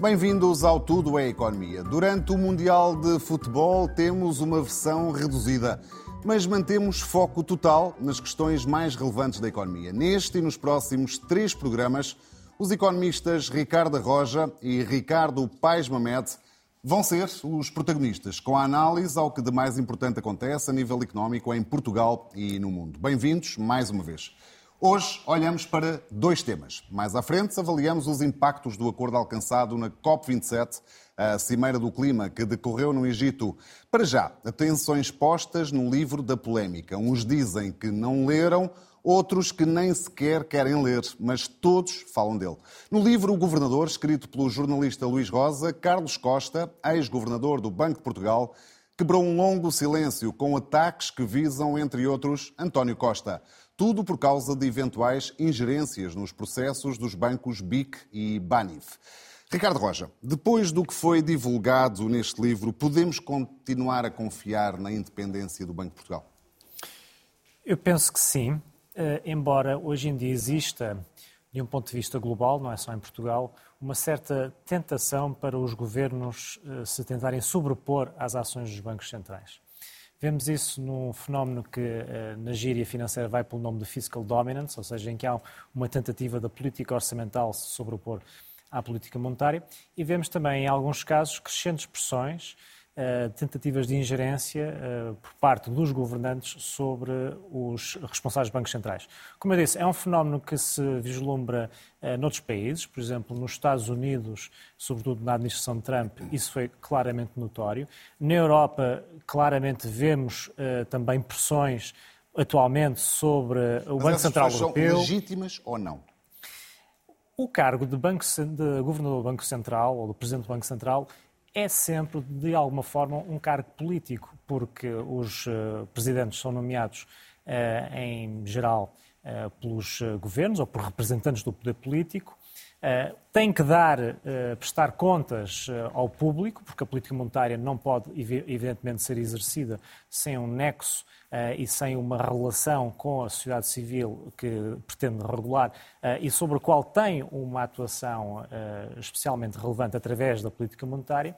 Bem-vindos ao Tudo é Economia. Durante o Mundial de Futebol temos uma versão reduzida, mas mantemos foco total nas questões mais relevantes da economia. Neste e nos próximos três programas, os economistas Ricardo Roja e Ricardo Paes Mamed vão ser os protagonistas, com a análise ao que de mais importante acontece a nível económico em Portugal e no mundo. Bem-vindos mais uma vez. Hoje olhamos para dois temas. Mais à frente, avaliamos os impactos do acordo alcançado na COP27, a Cimeira do Clima, que decorreu no Egito. Para já, atenções postas no livro da polémica. Uns dizem que não leram, outros que nem sequer querem ler, mas todos falam dele. No livro O Governador, escrito pelo jornalista Luís Rosa, Carlos Costa, ex-governador do Banco de Portugal, quebrou um longo silêncio com ataques que visam, entre outros, António Costa. Tudo por causa de eventuais ingerências nos processos dos bancos BIC e BANIF. Ricardo Roja, depois do que foi divulgado neste livro, podemos continuar a confiar na independência do Banco de Portugal? Eu penso que sim, eh, embora hoje em dia exista, de um ponto de vista global, não é só em Portugal, uma certa tentação para os governos eh, se tentarem sobrepor às ações dos bancos centrais. Vemos isso num fenómeno que eh, na gíria financeira vai pelo nome de fiscal dominance, ou seja, em que há uma tentativa da política orçamental se sobrepor à política monetária, e vemos também, em alguns casos, crescentes pressões tentativas de ingerência uh, por parte dos governantes sobre os responsáveis dos bancos centrais. Como eu disse, é um fenómeno que se vislumbra uh, noutros países, por exemplo, nos Estados Unidos, sobretudo na administração de Trump, isso foi claramente notório. Na Europa, claramente vemos também pressões atualmente sobre o Mas Banco Central são Europeu. legítimas ou não? O cargo de, banco, de governador do Banco Central ou do presidente do Banco Central é sempre, de alguma forma, um cargo político, porque os uh, presidentes são nomeados, uh, em geral, uh, pelos governos ou por representantes do poder político. Têm que dar, prestar contas ao público, porque a política monetária não pode, evidentemente, ser exercida sem um nexo e sem uma relação com a sociedade civil que pretende regular e sobre a qual tem uma atuação especialmente relevante através da política monetária,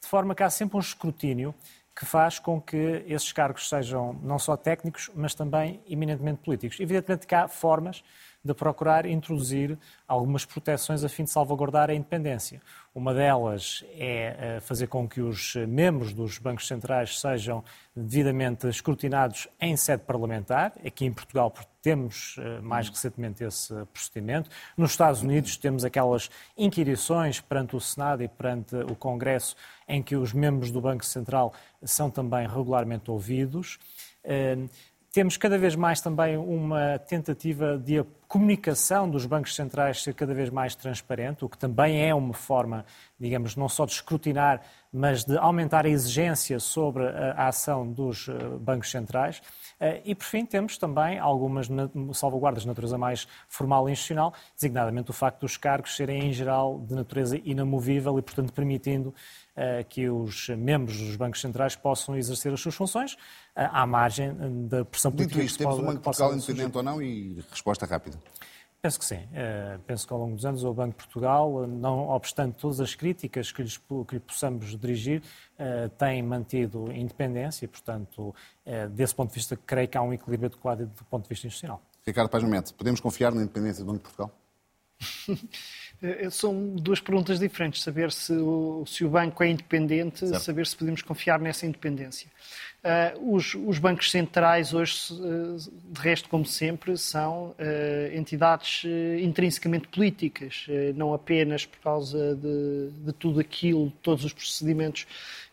de forma que há sempre um escrutínio que faz com que esses cargos sejam não só técnicos, mas também eminentemente políticos. Evidentemente que há formas de procurar introduzir algumas proteções a fim de salvaguardar a independência. Uma delas é eh, fazer com que os membros dos bancos centrais sejam devidamente escrutinados em sede parlamentar. Aqui em Portugal temos eh, mais recentemente esse procedimento. Nos Estados Unidos temos aquelas inquirições perante o Senado e perante o Congresso em que os membros do Banco Central são também regularmente ouvidos. Temos cada vez mais também uma tentativa de a comunicação dos bancos centrais ser cada vez mais transparente, o que também é uma forma, digamos, não só de escrutinar, mas de aumentar a exigência sobre a ação dos eh, bancos centrais. Eh, e, por fim, temos também algumas salvaguardas de natureza mais formal e institucional, designadamente o facto dos cargos serem, em geral, de natureza inamovível e, portanto, permitindo que os membros dos bancos centrais possam exercer as suas funções eh, à margem eh, da pressão política. Dito isto, temos um Banco de Portugal independente ou não e resposta rápida. Penso que sim. penso que ao longo dos anos o Banco de Portugal, não obstante todas as críticas que, lhes, que lhe possamos dirigir, tem mantido independência e, portanto, desse ponto de vista, creio que há um equilíbrio adequado do ponto de vista institucional. Ricardo Paz Mete, podemos confiar na independência do Banco de Portugal? Eh, são duas perguntas diferentes. Saber se o, se o banco é independente, certo. saber se podemos confiar nessa independência. Uh, os, os, bancos centrais, hoje, uh, de resto, como sempre, são uh, entidades intrinsecamente políticas, não apenas por causa de, de tudo aquilo, todos os procedimentos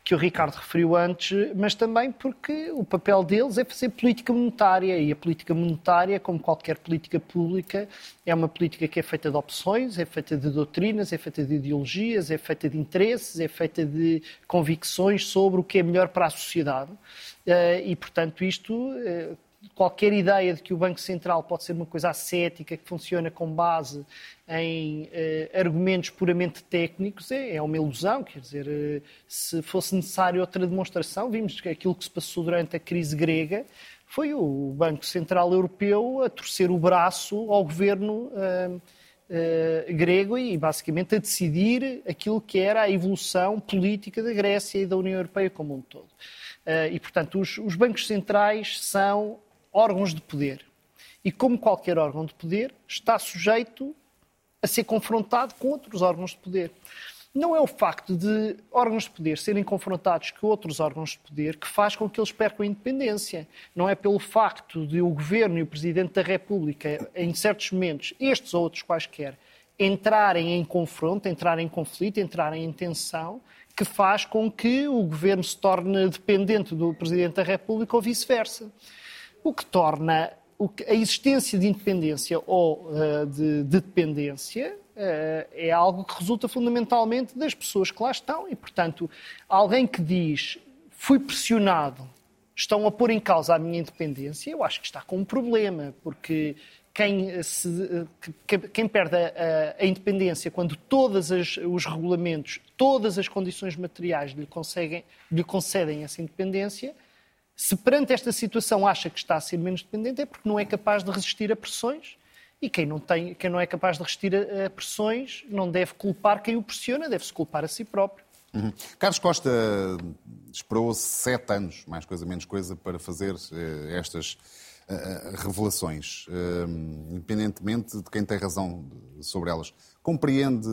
que o Ricardo referiu antes, mas também porque o papel deles é fazer política monetária e a política monetária, como qualquer política pública, é uma política que é feita de opções, é feita de doutrinas, é feita de ideologias, é feita de interesses, é feita de convicções sobre o que é melhor para a sociedade. Eh, e, portanto, isto eh, qualquer ideia de que o Banco Central pode ser uma coisa ascética que funciona com base em eh, argumentos puramente técnicos é, é, uma ilusão. Quer dizer, se fosse necessário outra demonstração, vimos que aquilo que se passou durante a crise grega foi o Banco Central Europeu a torcer o braço ao governo. Grego e basicamente a decidir aquilo que era a evolução política da Grécia e da União Europeia como um todo. Uh, e, portanto, os, os bancos centrais são órgãos de poder. E, como qualquer órgão de poder, está sujeito a ser confrontado com outros órgãos de poder não é o facto de órgãos de poder serem confrontados com outros órgãos de poder que faz com que eles percam a independência. Não é pelo facto de o Governo e o Presidente da República, em certos momentos, estes ou outros quaisquer, entrarem em confronto, entrarem em conflito, entrarem em tensão, que faz com que o Governo se torne dependente do Presidente da República ou vice-versa. O que torna a existência de independência ou uh, de, de dependência uh, é algo que resulta fundamentalmente das pessoas que lá estão e, portanto, alguém que diz fui pressionado, estão a pôr em causa a minha independência, eu acho que está com um problema, porque quem, se, quem perde a, a, independência quando todos os regulamentos, todas as condições materiais lhe, conseguem, lhe concedem essa independência, se perante esta situação acha que está a ser menos dependente, é porque não é capaz de resistir a pressões. E quem não, tem, quem não é capaz de resistir a, a pressões não deve culpar quem o pressiona, deve-se culpar a si próprio. Uhum. Carlos Costa esperou sete anos, mais coisa menos coisa, para fazer uh, estas revelações, uh, independentemente de quem tem razão sobre elas. Compreende,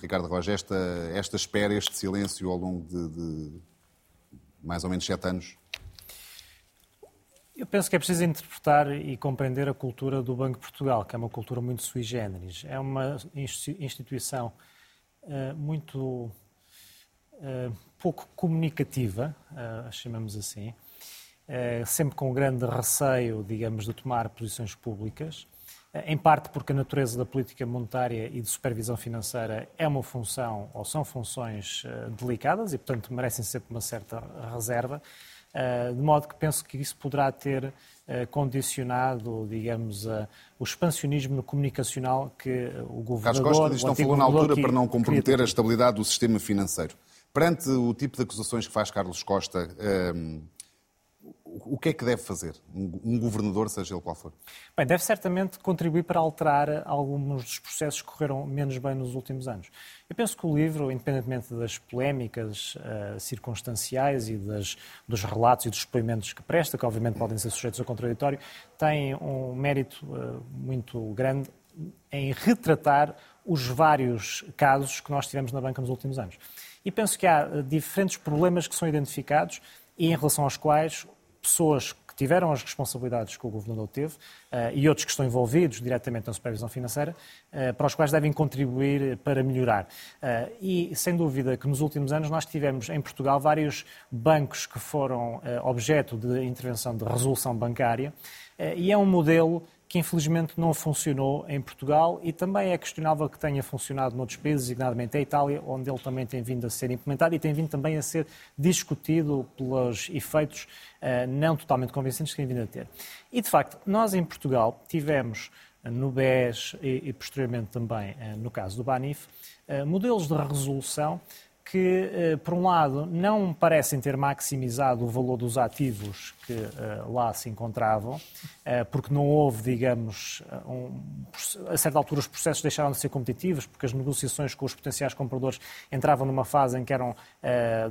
Ricardo Roja, esta, esta espera, este silêncio ao longo de, de mais ou menos sete anos? Eu penso que é preciso interpretar e compreender a cultura do Banco de Portugal, que é uma cultura muito sui generis. É uma instituição uh, muito uh, pouco comunicativa, uh, chamamos assim, sempre com grande receio, digamos, de tomar posições públicas, em parte porque a natureza da política monetária e de supervisão financeira é uma função, ou são funções delicadas e, portanto, merecem sempre uma certa reserva. Eh, de modo que penso que isso poderá ter eh, condicionado, digamos, o expansionismo comunicacional que o governador... Carlos Costa diz que não falou na altura para não comprometer a estabilidade do sistema financeiro. Perante o tipo de acusações que faz Carlos Costa, ehm, o que é que deve fazer um governador, seja ele qual for? Bem, deve certamente contribuir para alterar alguns dos processos que correram menos bem nos últimos anos. Eu penso que o livro, independentemente das polémicas uh, circunstanciais e das, dos relatos e dos experimentos que presta, que obviamente podem ser sujeitos a contraditório, tem um mérito uh, muito grande em retratar os vários casos que nós tivemos na banca nos últimos anos. E penso que há uh, diferentes problemas que são identificados e em relação aos quais pessoas que tiveram as responsabilidades que o governador teve uh, e outros que estão envolvidos diretamente na supervisão financeira, uh, para os quais devem contribuir para melhorar. Uh, e, sem dúvida, que nos últimos anos nós tivemos em Portugal vários bancos que foram objeto de intervenção de resolução bancária e é um modelo que infelizmente não funcionou em Portugal e também é questionável que tenha funcionado noutros países, designadamente a Itália, onde ele também tem vindo a ser implementado e tem vindo também a ser discutido pelos efeitos uh, não totalmente convincentes que tem vindo a ter. E, de facto, nós em Portugal tivemos uh, no BES e, e posteriormente também uh, no caso do BANIF, modelos de resolução que, eh, por um lado, não parecem ter maximizado o valor dos ativos que eh, lá se encontravam, eh, porque não houve, digamos, um, a certa altura os processos deixaram de ser competitivos, porque as negociações com os potenciais compradores entravam numa fase em que eram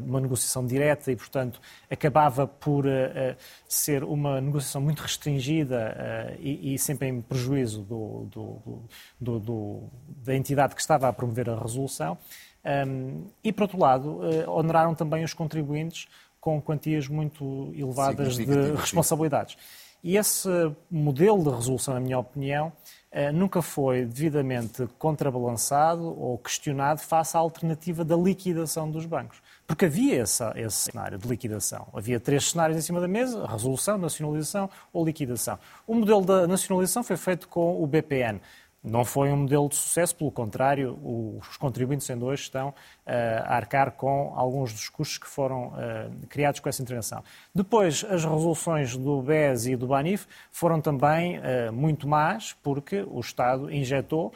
uma negociação direta e, portanto, acabava por ser uma negociação muito restringida e, sempre em prejuízo do, do, do, da entidade que estava a promover a resolução. Um, e, por outro lado, uh, oneraram também os contribuintes com quantias muito elevadas de responsabilidades. E esse modelo de resolução, na minha opinião, uh, nunca foi devidamente contrabalançado ou questionado face à alternativa da liquidação dos bancos. Porque havia essa, esse cenário de liquidação. Havia três cenários em cima da mesa: resolução, nacionalização ou liquidação. O modelo da nacionalização foi feito com o BPN. Não foi um modelo de sucesso, pelo contrário, os contribuintes ainda hoje estão uh, a arcar com alguns dos custos que foram uh, criados com essa intervenção. Depois, as resoluções do BES e do BANIF foram também uh, muito más, porque o Estado injetou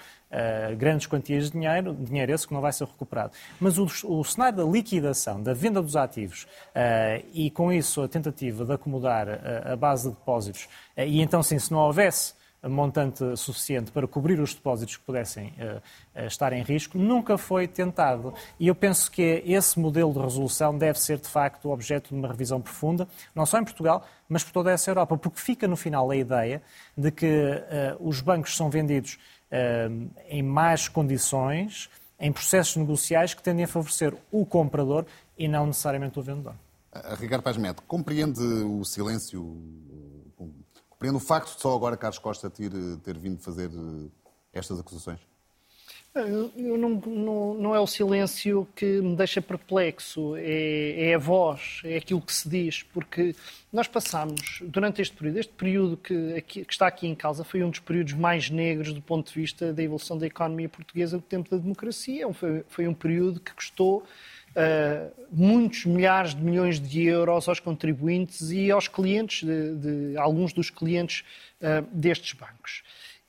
grandes quantias de dinheiro, dinheiro esse que não vai ser recuperado. Mas o, o cenário da liquidação, da venda dos ativos e, com isso, a tentativa de acomodar a base de depósitos, e então, sim, se não houvesse montante suficiente para cobrir os depósitos que pudessem uh, estar em risco, nunca foi tentado. E eu penso que esse modelo de resolução deve ser, de facto, objeto de uma revisão profunda, não só em Portugal, mas por toda essa Europa, porque fica no final a ideia de que uh, os bancos são vendidos uh, em más condições, em processos negociais que tendem a favorecer o comprador e não necessariamente o vendedor. Ricardo Paz Mete, compreende o silêncio Compreendo o facto de só agora Carlos Costa ter, ter vindo fazer eh, estas acusações? Eu não, não, não, é o silêncio que me deixa perplexo, é, é, a voz, é aquilo que se diz, porque nós passámos, durante este período, este período que, que, está aqui em causa foi um dos períodos mais negros do ponto de vista da evolução da economia portuguesa do tempo da democracia. Foi, foi um período que custou uh, muitos milhares de milhões de euros aos contribuintes e aos clientes, de, de alguns dos clientes uh, destes bancos.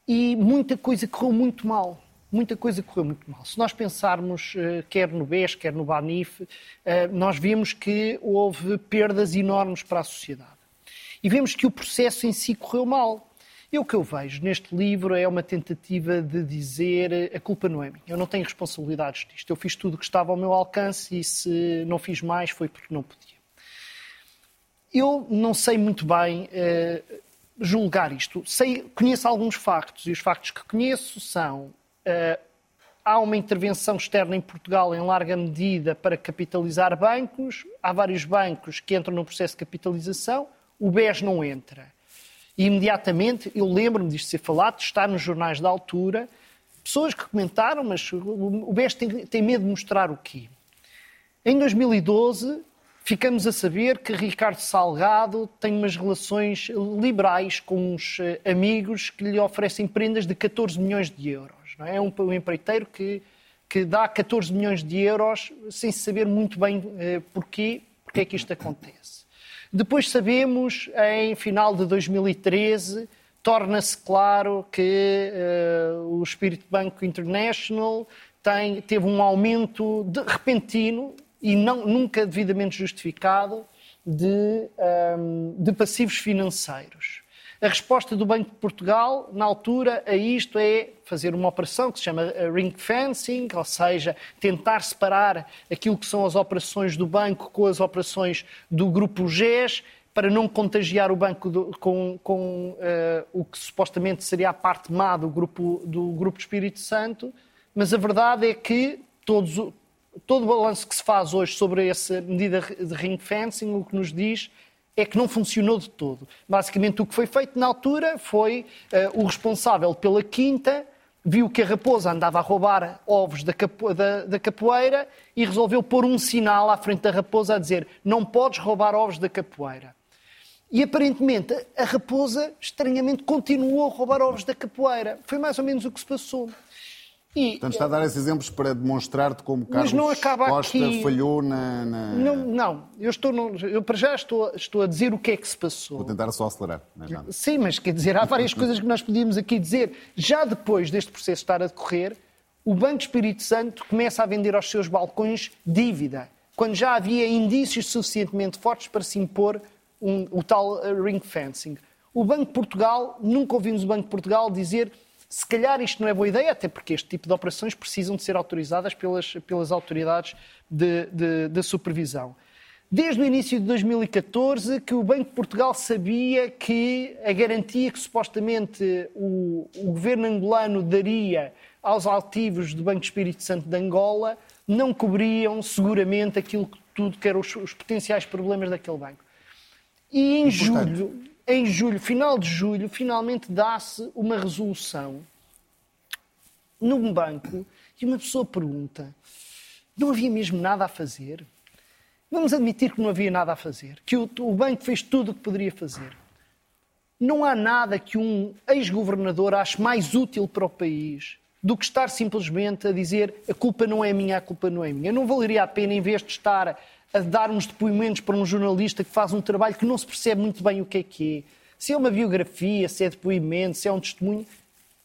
E muita coisa correu muito mal. Muita coisa correu muito mal. Se nós pensarmos, uh, quer no BES, quer no BANIF, nós vemos que houve perdas enormes para a sociedade. E vemos que o processo em si correu mal. E o que eu vejo neste livro é uma tentativa de dizer a culpa não é minha, eu não tenho responsabilidades disto. Eu fiz tudo o que estava ao meu alcance e se não fiz mais foi porque não podia. Eu não sei muito bem uh, julgar isto. Sei, conheço alguns factos e os factos que conheço são uh, há uma intervenção externa em Portugal em larga medida para capitalizar bancos. Há vários bancos que entram no processo de capitalização. O BES não entra. E imediatamente eu lembro-me disto ser falado, está nos jornais da altura, pessoas que comentaram, mas o BES tem, tem medo de mostrar o quê? Em 2012, ficamos a saber que Ricardo Salgado tem umas relações liberais com uns eh, amigos que lhe oferecem prendas de 14 milhões de euros. Não é? é um, empreiteiro que, que dá 14 milhões de euros sem saber muito bem uh, porquê, porque é que isto acontece. Depois sabemos, em final de 2013, torna-se claro que uh, o Spirit Bank International tem, teve um aumento de, repentino e não, nunca devidamente justificado de, um, ehm, de passivos financeiros. A resposta do Banco de Portugal, na altura, a isto é fazer uma operação que se chama eh, ring fencing, ou seja, tentar separar aquilo que são as operações do banco com as operações do grupo GES, para não contagiar o banco do, com, com uh, o que supostamente seria a parte má do grupo, do grupo Espírito Santo, mas a verdade é que todos, todo o balanço que se faz hoje sobre essa medida de ring fencing, o que nos diz é que não funcionou de todo. Basicamente, o que foi feito na altura foi uh, o responsável pela quinta viu que a raposa andava a roubar ovos da, capo, da, da, capoeira e resolveu pôr um sinal à frente da raposa a dizer não podes roubar ovos da capoeira. E aparentemente a raposa, estranhamente, continuou a roubar ovos da capoeira. Foi mais ou menos o que se passou. E, Portanto, está a dar esses exemplos para demonstrar-te como Carlos Costa aqui... falhou na, na... Não, não, eu, estou no... eu para já estou, estou a dizer o que é que se passou. Vou tentar só acelerar. Não é. Sim, mas quer dizer, há várias coisas que nós podíamos aqui dizer. Já depois deste processo estar a decorrer, o Banco Espírito Santo começa a vender aos seus balcões dívida, quando já havia indícios suficientemente fortes para se impor um, o tal ring fencing. O Banco de Portugal, nunca ouvimos o Banco de Portugal dizer se calhar isto não é boa ideia, até porque este tipo de operações precisam de ser autorizadas pelas, pelas autoridades de, de, de supervisão. Desde o início de 2014 que o Banco de Portugal sabia que a garantia que supostamente o, o governo angolano daria aos ativos do Banco Espírito Santo de Angola não cobriam seguramente aquilo que tudo que eram os, os potenciais problemas daquele banco. E em julho, em julho, final de julho, finalmente dá-se uma resolução num banco e uma pessoa pergunta: não havia mesmo nada a fazer? Vamos admitir que não havia nada a fazer, que o, o banco fez tudo o que poderia fazer. Não há nada que um ex-governador ache mais útil para o país do que estar simplesmente a dizer a culpa não é minha, a culpa não é minha. Não valeria a pena, em vez de estar a dar uns depoimentos para um jornalista que faz um trabalho que não se percebe muito bem o que é que é. Se é uma biografia, se é depoimento, se é um testemunho,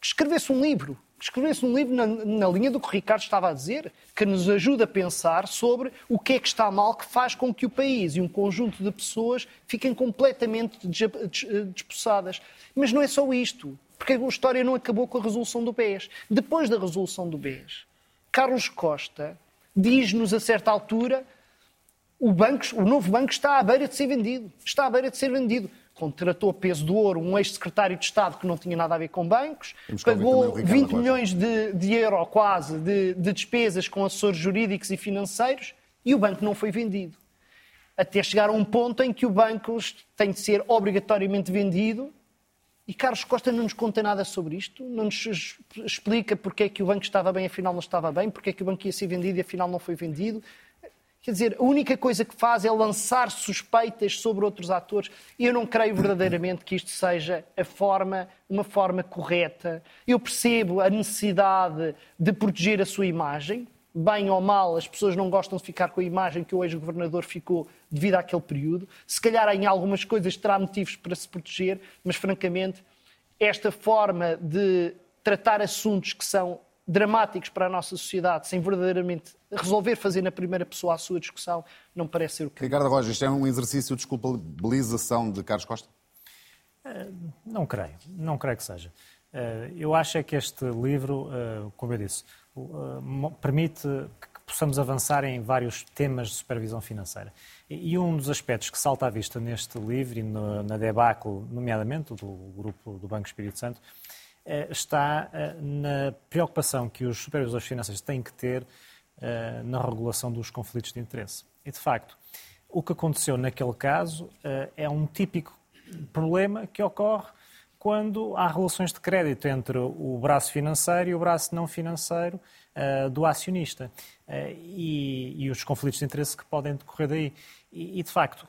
que escrevesse um livro. Que escrevesse um livro na, na, linha do que o Ricardo estava a dizer, que nos ajuda a pensar sobre o que é que está mal, que faz com que o país e um conjunto de pessoas fiquem completamente despossadas. Mas não é só isto. Porque a história não acabou com a resolução do BES. Depois da resolução do BES, Carlos Costa diz-nos a certa altura o, banco, o novo banco está à beira de ser vendido. Está à beira de ser vendido. Contratou a peso do ouro um ex-secretário de Estado que não tinha nada a ver com bancos, pagou 20 milhões de, de euro quase de, de despesas com assessores jurídicos e financeiros e o banco não foi vendido. Até chegar a um ponto em que o banco tem de ser obrigatoriamente vendido e Carlos Costa não nos conta nada sobre isto, não nos explica porque é que o banco estava bem, afinal não estava bem, porque é que o banco ia ser vendido e afinal não foi vendido. Quer dizer, a única coisa que faz é lançar suspeitas sobre outros atores e eu não creio verdadeiramente que isto seja a forma, uma forma correta. Eu percebo a necessidade de proteger a sua imagem, bem ou mal, as pessoas não gostam de ficar com a imagem que o ex-governador ficou devido àquele período. Se calhar em algumas coisas terá motivos para se proteger, mas francamente, esta forma de tratar assuntos que são dramáticos para a nossa sociedade, sem verdadeiramente resolver fazer na primeira pessoa a sua discussão, não parece ser o que. Ricardo Rojas, isto é um exercício de desculpabilização de Carlos Costa? Eh, não creio, não creio que seja. Eh, eu acho é que este livro, eh, como eu disse, permite que possamos avançar em vários temas de supervisão financeira. E um dos aspectos que salta à vista neste livro e na debacle, nomeadamente do grupo do Banco Espírito Santo, está eh, na preocupação que os supervisores financeiros têm que ter eh, na regulação dos conflitos de interesse. E, de facto, o que aconteceu naquele caso é um típico problema que ocorre quando há relações de crédito entre o braço financeiro e o braço não financeiro do acionista e, e, os conflitos de interesse que podem decorrer daí. E, e de facto,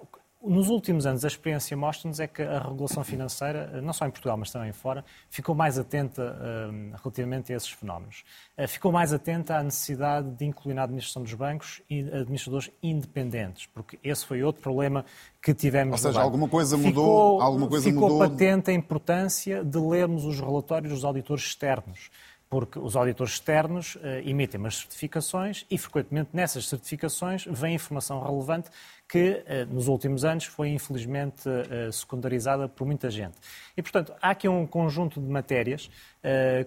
nos últimos anos, a experiência mostra-nos é que a regulação financeira, não só em Portugal, mas também fora, ficou mais atenta uh, relativamente a esses fenómenos. Uh, ficou mais atenta à necessidade de incluir na administração dos bancos administradores independentes, porque esse foi outro problema que tivemos. Ou seja, alguma coisa mudou. Ficou, alguma coisa ficou mudou... patente a importância de lermos os relatórios dos auditores externos porque os auditores externos uh, emitem umas certificações e, frequentemente, nessas certificações vem informação relevante que eh, nos últimos anos foi infelizmente eh, secundarizada por muita gente. E, portanto, há aqui um conjunto de matérias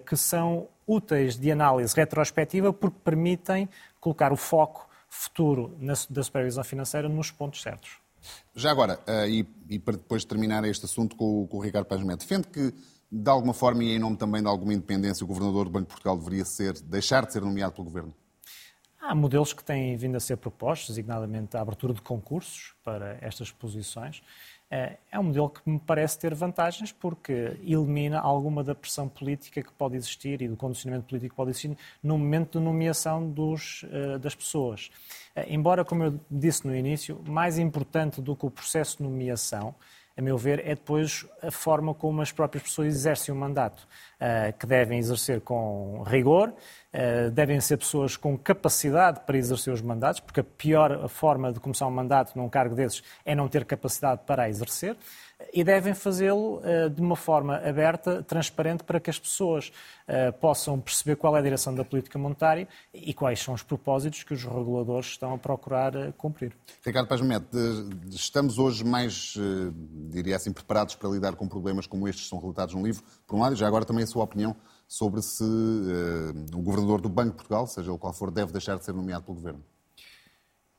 que são úteis de análise retrospectiva porque permitem colocar o foco futuro da supervisão financeira nos pontos certos. Já agora, e, para depois terminar este assunto com, o Ricardo Paz defende que, de alguma forma e em nome também de alguma independência, o Governador do Banco de Portugal deveria ser, deixar de ser nomeado pelo Governo? Há modelos que têm vindo a ser propostos, designadamente a abertura de concursos para estas posições. Eh, é um modelo que me parece ter vantagens porque elimina alguma da pressão política que pode existir e do condicionamento político que pode existir no momento de nomeação dos, eh, das pessoas. Eh, embora, como eu disse no início, mais importante do que o processo de nomeação a meu ver, é depois a forma como as próprias pessoas exercem o mandato, que devem exercer com rigor, eh, devem ser pessoas com capacidade para exercer os mandatos, porque a pior forma de começar um mandato num cargo desses é não ter capacidade para exercer e devem fazê-lo uh, de uma forma aberta, transparente, para que as pessoas uh, possam perceber qual é a direção da política monetária e quais são os propósitos que os reguladores estão a procurar uh, cumprir. Ricardo Paz Mete, estamos hoje mais, diria assim, preparados para lidar com problemas como estes que são relatados no livro, por um lado, e já agora também a sua opinião sobre se o governador do Banco de Portugal, seja ele qual for, deve deixar de ser nomeado pelo governo.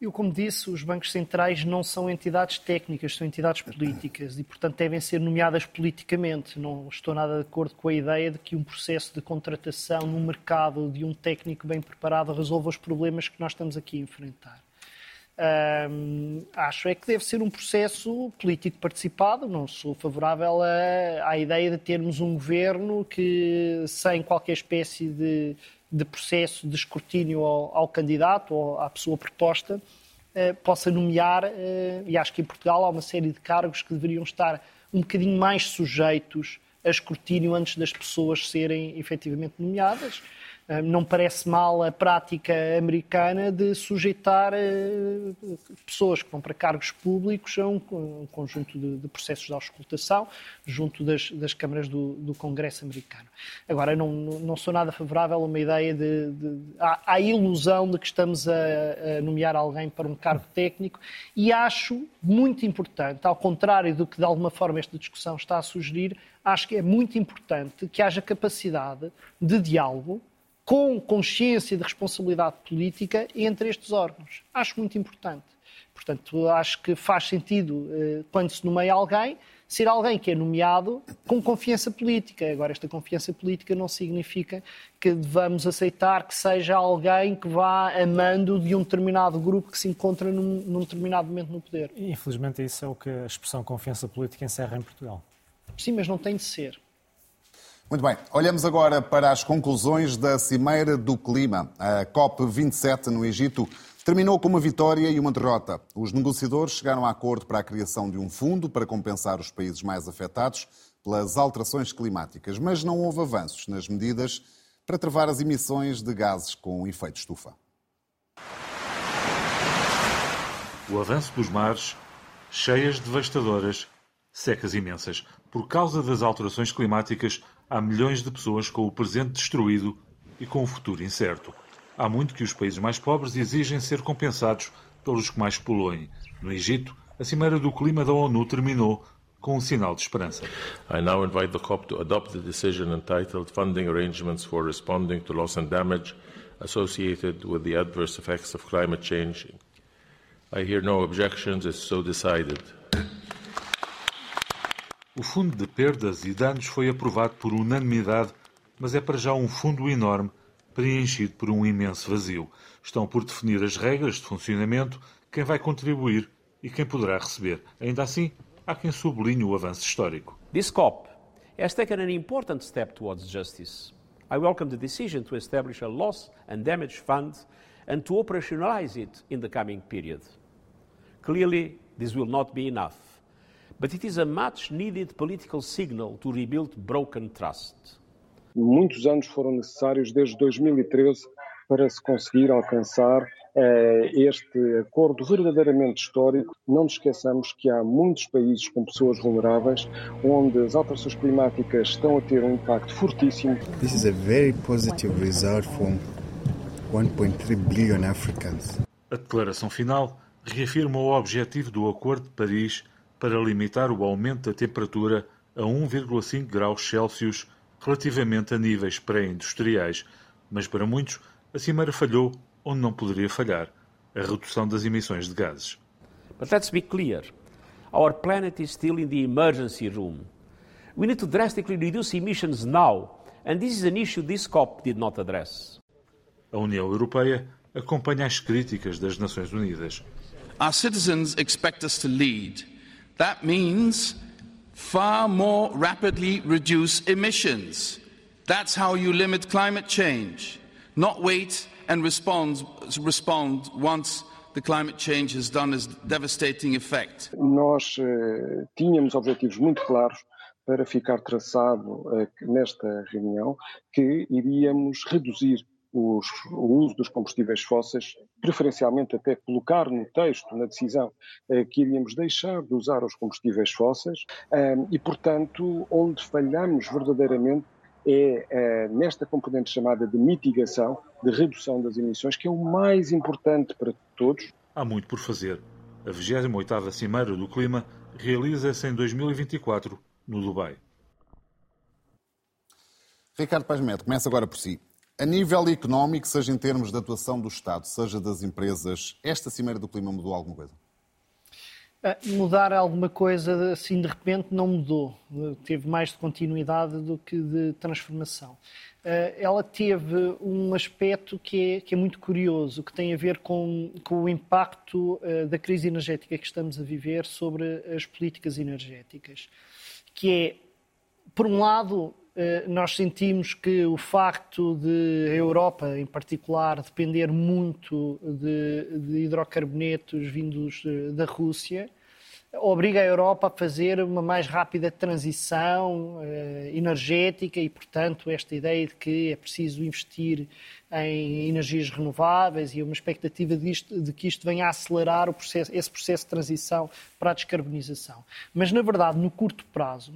Eu, como disse, os bancos centrais não são entidades técnicas, são entidades políticas e, portanto, devem ser nomeadas politicamente. Não estou nada de acordo com a ideia de que um processo de contratação no mercado de um técnico bem preparado resolva os problemas que nós estamos aqui a enfrentar acho é que deve ser um processo político participado. Não sou favorável à ideia de termos um governo que, sem qualquer espécie de, de processo de escrutínio ao, ao, candidato ou à pessoa proposta, uh, possa nomear. Uh, e acho que em Portugal há uma série de cargos que deveriam estar um bocadinho mais sujeitos a escrutínio antes das pessoas serem efetivamente nomeadas. Não parece mal a prática americana de sujeitar pessoas que vão para cargos públicos a um, conjunto de, processos de auscultação junto das, das câmaras do, do, Congresso americano. Agora, não, não sou nada favorável a uma ideia de. de há ilusão de que estamos a, a nomear alguém para um cargo técnico e acho muito importante, ao contrário do que de alguma forma esta discussão está a sugerir, acho que é muito importante que haja capacidade de diálogo com consciência de responsabilidade política entre estes órgãos. Acho muito importante. Portanto, acho que faz sentido, eh, quando se nomeia alguém, ser alguém que é nomeado com confiança política. Agora, esta confiança política não significa que devamos aceitar que seja alguém que vá amando de um determinado grupo que se encontra num, num determinado momento no poder. infelizmente, isso é o que a expressão confiança política encerra em Portugal. Sim, mas não tem de ser. Muito bem, olhamos agora para as conclusões da Cimeira do Clima, a COP27 no Egito. Terminou com uma vitória e uma derrota. Os negociadores chegaram a acordo para a criação de um fundo para compensar os países mais afetados pelas alterações climáticas, mas não houve avanços nas medidas para travar as emissões de gases com efeito estufa. O avanço dos mares, cheias devastadoras, secas imensas. Por causa das alterações climáticas, há milhões de pessoas com o presente destruído e com o futuro incerto. Há muito que os países mais pobres exigem ser compensados pelos que mais poluem. No Egito, a Cimeira do Clima da ONU terminou com um sinal de esperança. I now invite the COP to adopt the decision entitled Funding Arrangements for Responding to Loss and Damage Associated with the Adverse Effects of Climate Change. I hear no objections, it's so decided. O Fundo de Perdas e Danos foi aprovado por unanimidade, mas é para já um fundo enorme preenchido por um imenso vazio. Estão por definir as regras de funcionamento, quem vai contribuir e quem poderá receber. Ainda assim, há quem sublinhe o avanço histórico. This COP has taken an important step towards justice. I welcome the decision to establish a loss and damage fund and to operationalize it in the coming period. Clearly, this will not be enough, but it is a much needed political signal to rebuild broken trust. Muitos anos foram necessários desde 2013 para se conseguir alcançar eh, este acordo verdadeiramente histórico. Não nos esqueçamos que há muitos países com pessoas vulneráveis onde as alterações climáticas estão a ter um impacto fortíssimo. This is a very positive result from 1.3 billion Africans. A declaração final reafirma o objetivo do Acordo de Paris para limitar o aumento da temperatura a 1,5 graus Celsius relativamente a níveis pré-industriais, mas para muitos a cimeira falhou onde não poderia falhar, a redução das emissões de gases. But let's be clear. Our planet is still in the emergency room. We need to drastically reduce emissions now, and this is an issue this COP did not address. A União Europeia acompanha as críticas das Nações Unidas. Our citizens expect us to lead. That means far more rapidly reduce emissions. That's how you limit climate change, not wait and respond, respond once the climate change has done its devastating effect. Nós uh, tínhamos objetivos muito claros para ficar traçado uh, nesta reunião que iríamos reduzir os, o uso dos combustíveis fósseis, preferencialmente até colocar no texto, na decisão, eh, que iríamos deixar de usar os combustíveis fósseis eh, e, portanto, onde falhamos verdadeiramente é eh, nesta componente chamada de mitigação, de redução das emissões, que é o mais importante para todos. Há muito por fazer. A 28ª Cimeira do Clima realiza-se em 2024, no Dubai. Ricardo Paz Neto, começa agora por si. A nível económico, seja em termos de atuação do Estado, seja das empresas, esta Cimeira do Clima mudou alguma coisa? Mudar alguma coisa assim de repente não mudou. Teve mais de continuidade do que de transformação. Eh, ela teve um aspecto que é, que é muito curioso, que tem a ver com, com o impacto eh, da crise energética que estamos a viver sobre as políticas energéticas. Que é, por um lado, nós sentimos que o facto de a Europa, em particular, depender muito de, de hidrocarbonetos vindos da Rússia, obriga a Europa a fazer uma mais rápida transição uh, energética e, portanto, esta ideia de que é preciso investir em energias renováveis e uma expectativa de, que isto venha a acelerar processo, esse processo de transição para a descarbonização. Mas, na verdade, no curto prazo,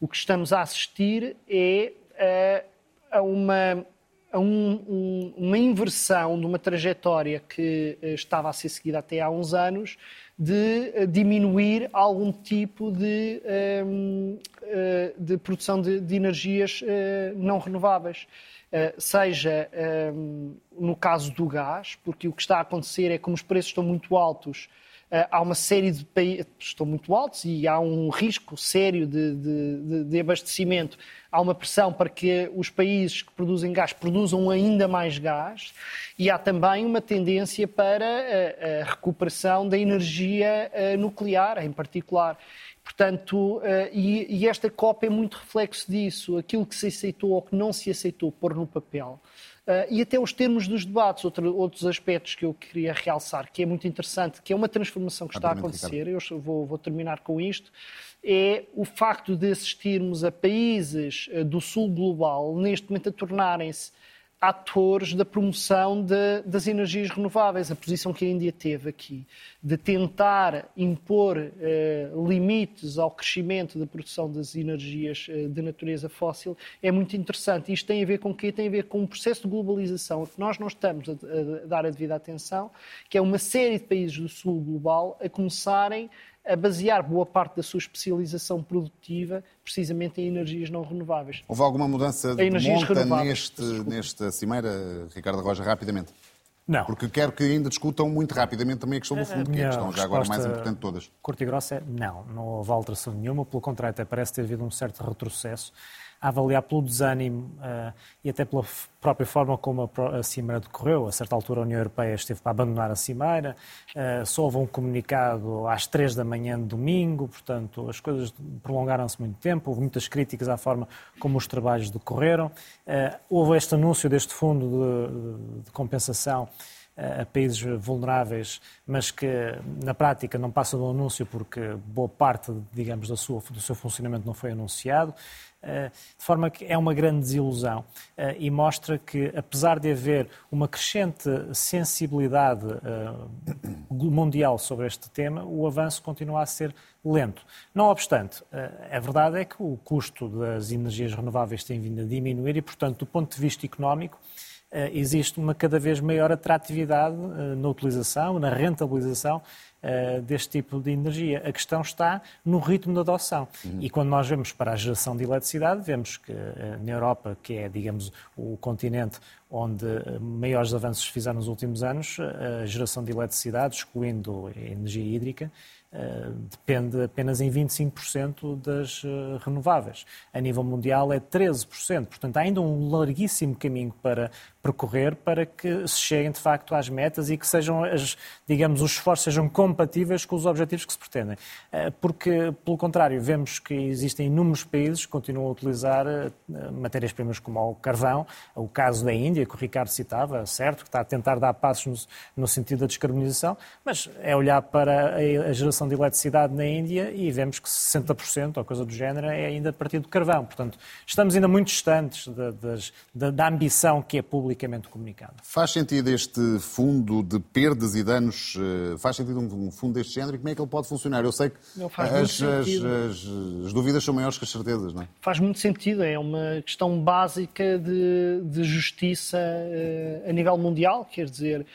o que estamos a assistir é uh, a uma a um, um, uma inversão de uma trajetória que uh, estava a ser seguida até há uns anos, de uh, diminuir algum tipo de, uh, de produção de, de energias não renováveis. seja no caso do gás, porque o que está a acontecer é que como os preços estão muito altos, há uma série de países estão muito altos e há um risco sério de, de, de, abastecimento. Há uma pressão para que os países que produzem gás produzam ainda mais gás e há também uma tendência para a, a recuperação da energia nuclear, em particular. Portanto, e, e esta COP é muito reflexo disso. Aquilo que se aceitou ou que não se aceitou pôr no papel e até os termos dos debates, outro, outros aspectos que eu queria realçar, que é muito interessante, que é uma transformação que está a acontecer, eu vou, vou terminar com isto, é o facto de assistirmos a países uh, do sul global, neste momento, a tornarem-se atores da promoção de, das energias renováveis. A posição que a Índia teve aqui de tentar impor eh, limites ao crescimento da produção das energias eh, de natureza fóssil é muito interessante. Isto tem a ver com o quê? Tem a ver com um processo de globalização a que nós não estamos a, a dar a devida atenção, que é uma série de países do sul global a começarem a basear boa parte da sua especialização produtiva precisamente em energias não renováveis. Houve alguma mudança de monta neste, nesta cimeira, Ricardo Roja, rapidamente? Não. Porque quero que ainda discutam muito rapidamente também a questão do fundo, que é a questão já agora mais importante de todas. Curta e grossa é não, não houve alteração nenhuma, pelo contrário, até parece ter havido um certo retrocesso a avaliar pelo desânimo uh, e até pela própria forma como a, a Cimeira decorreu. A certa altura a União Europeia esteve para abandonar a Cimeira, uh, só houve um comunicado às três da manhã de domingo, portanto as coisas prolongaram-se muito tempo, houve muitas críticas à forma como os trabalhos decorreram. Uh, houve este anúncio deste fundo de, de compensação a países vulneráveis, mas que na prática não passa do anúncio porque boa parte, digamos, do seu, do seu funcionamento não foi anunciado. Eh, de forma que é uma grande desilusão eh, e mostra que, apesar de haver uma crescente sensibilidade eh, mundial sobre este tema, o avanço continua a ser lento. Não obstante, a verdade é que o custo das energias renováveis tem vindo a diminuir e, portanto, do ponto de vista económico, existe uma cada vez maior atratividade na utilização, na rentabilização uh, deste tipo de energia. A questão está no ritmo de adoção. Uhum. E quando nós vemos para a geração de eletricidade, vemos que uh, na Europa, que é, digamos, o continente onde eh, maiores avanços fizeram nos últimos anos, a geração de eletricidade, excluindo a energia hídrica, depende apenas em 25% das uh, renováveis. A nível mundial é 13%. Portanto, há ainda um larguíssimo caminho para percorrer para que se cheguem de facto às metas e que sejam, as, digamos, os esforços sejam compatíveis com os objetivos que se pretendem. Eh, porque, pelo contrário, vemos que existem inúmeros países que continuam a utilizar eh, matérias-primas como o carvão, o caso da Índia, que o Ricardo citava, certo, que está a tentar dar passos no, no sentido da descarbonização, mas é olhar para a, a geração de eletricidade na Índia e vemos que 60% ou coisa do género é ainda a partir do carvão. Portanto, estamos ainda muito distantes da, da, da ambição que é publicamente comunicado. Faz sentido este fundo de perdas e danos, eh, faz sentido um fundo deste género e como é que ele pode funcionar? Eu sei que as, as, as, as, dúvidas são maiores que as certezas, não é? Faz muito sentido, é uma questão básica de, de justiça uh, a nível mundial, quer dizer,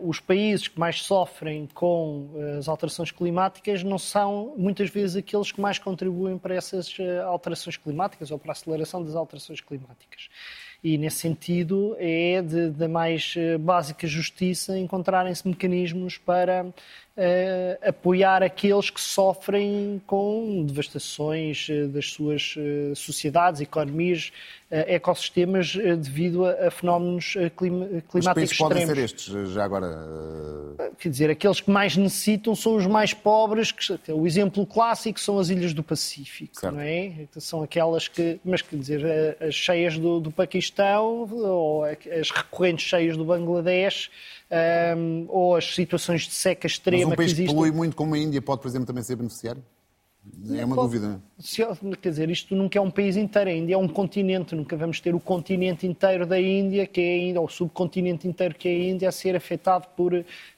os países que mais sofrem com uh, as alterações climáticas não são muitas vezes aqueles que mais contribuem para essas uh, alterações climáticas ou para a aceleração das alterações climáticas. E, nesse sentido, é da mais eh, básica justiça encontrarem-se mecanismos para uh, apoiar aqueles que sofrem com devastações uh, das suas uh, sociedades, economias, ecossistemas devido a, a fenómenos clima, climáticos Os países extremos. podem ser estes, já agora? Quer dizer, aqueles que mais necessitam são os mais pobres. Que, o exemplo clássico são as ilhas do Pacífico, certo. não é? São aquelas que, mas quer dizer, as cheias do, do Paquistão ou as recorrentes cheias do Bangladesh um, ou as situações de seca extrema Mas um país que que polui muito como a Índia pode, por exemplo, também ser beneficiário? É uma Pode- dúvida. se- quer dizer, isto nunca é um país inteiro, a Índia é um continente, nunca vamos ter o continente inteiro da Índia, que é a Índia, ou o subcontinente inteiro que é a Índia, a ser afetado por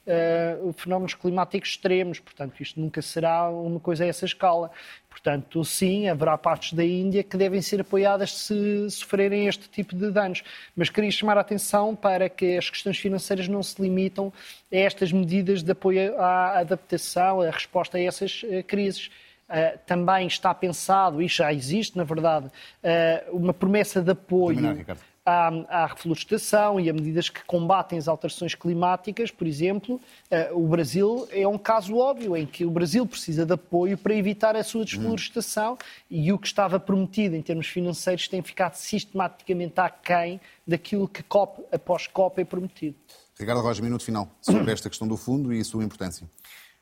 eh, fenómenos climáticos extremos. Portanto, isto nunca será uma coisa a essa escala. Portanto, sim, haverá partes da Índia que devem ser apoiadas se sofrerem este tipo de danos. Mas queria chamar a atenção para que as questões financeiras não se limitam a estas medidas de apoio à adaptação, à resposta a essas eh, crises. Uh, também está pensado, e já existe, na verdade, uh, uma promessa de apoio à, à reflorestação e a medidas que combatem as alterações climáticas. Por exemplo, uh, o Brasil é um caso óbvio em que o Brasil precisa de apoio para evitar a sua desflorestação e o que estava prometido em termos financeiros tem ficado sistematicamente aquém daquilo que COP após COP é prometido. Ricardo Rocha, minuto final sobre esta questão do fundo e a sua importância.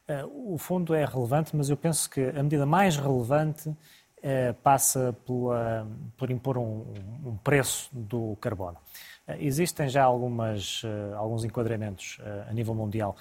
Eh, O fundo é relevante, mas eu penso que a medida mais relevante eh, passa pela, por impor um, um preço do carbono. Eh, Existem já algumas, alguns enquadramentos a nível mundial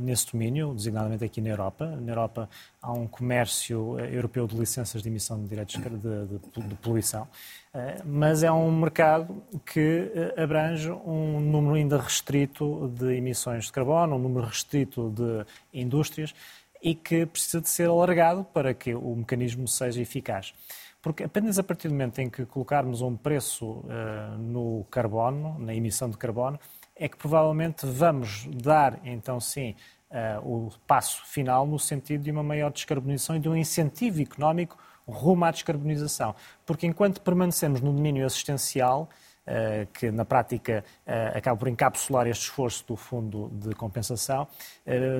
nesse domínio, designadamente aqui na Europa. Na Europa há um comércio eh, europeu de licenças de emissão de direitos de, de- de poluição, eh, mas é um mercado que eh, abrange um número ainda restrito de emissões de carbono, um número restrito de indústrias e que precisa de ser alargado para que o mecanismo seja eficaz. Porque apenas a partir do momento em que colocarmos um preço eh, no carbono, na emissão de carbono, é que provavelmente vamos dar, então sim, eh, o passo final no sentido de uma maior descarbonização e de um incentivo económico rumo à descarbonização. Porque enquanto permanecemos no domínio assistencial, eh, que na prática eh, acaba por encapsular este esforço do fundo de compensação,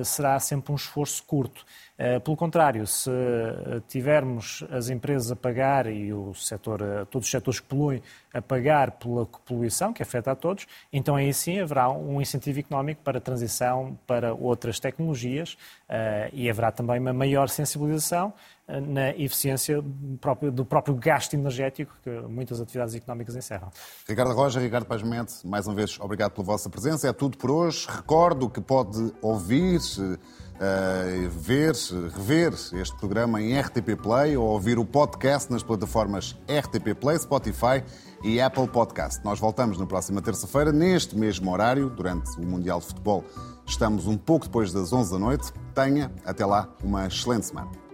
será sempre um esforço curto. Eh, Pelo contrário, se eh, tivermos as empresas a pagar e o setor, eh, todos os setores que poluem a pagar pela poluição, que afeta a todos, então aí sim haverá um incentivo económico para a transição para outras tecnologias e haverá também uma maior sensibilização na eficiência do próprio, gasto energético que muitas atividades económicas encerram. Ricardo Roja, Ricardo Paz Mendes, mais uma vez, obrigado pela vossa presença. É tudo por hoje. Recordo que pode ouvir, eh, ver, rever este programa em RTP Play ou ouvir o podcast nas plataformas RTP Play, Spotify e Apple Podcast. Nós voltamos na próxima terça-feira, neste mesmo horário, durante o Mundial de Futebol. Estamos um pouco depois das 11 da noite. Tenha, até lá, uma excelente semana.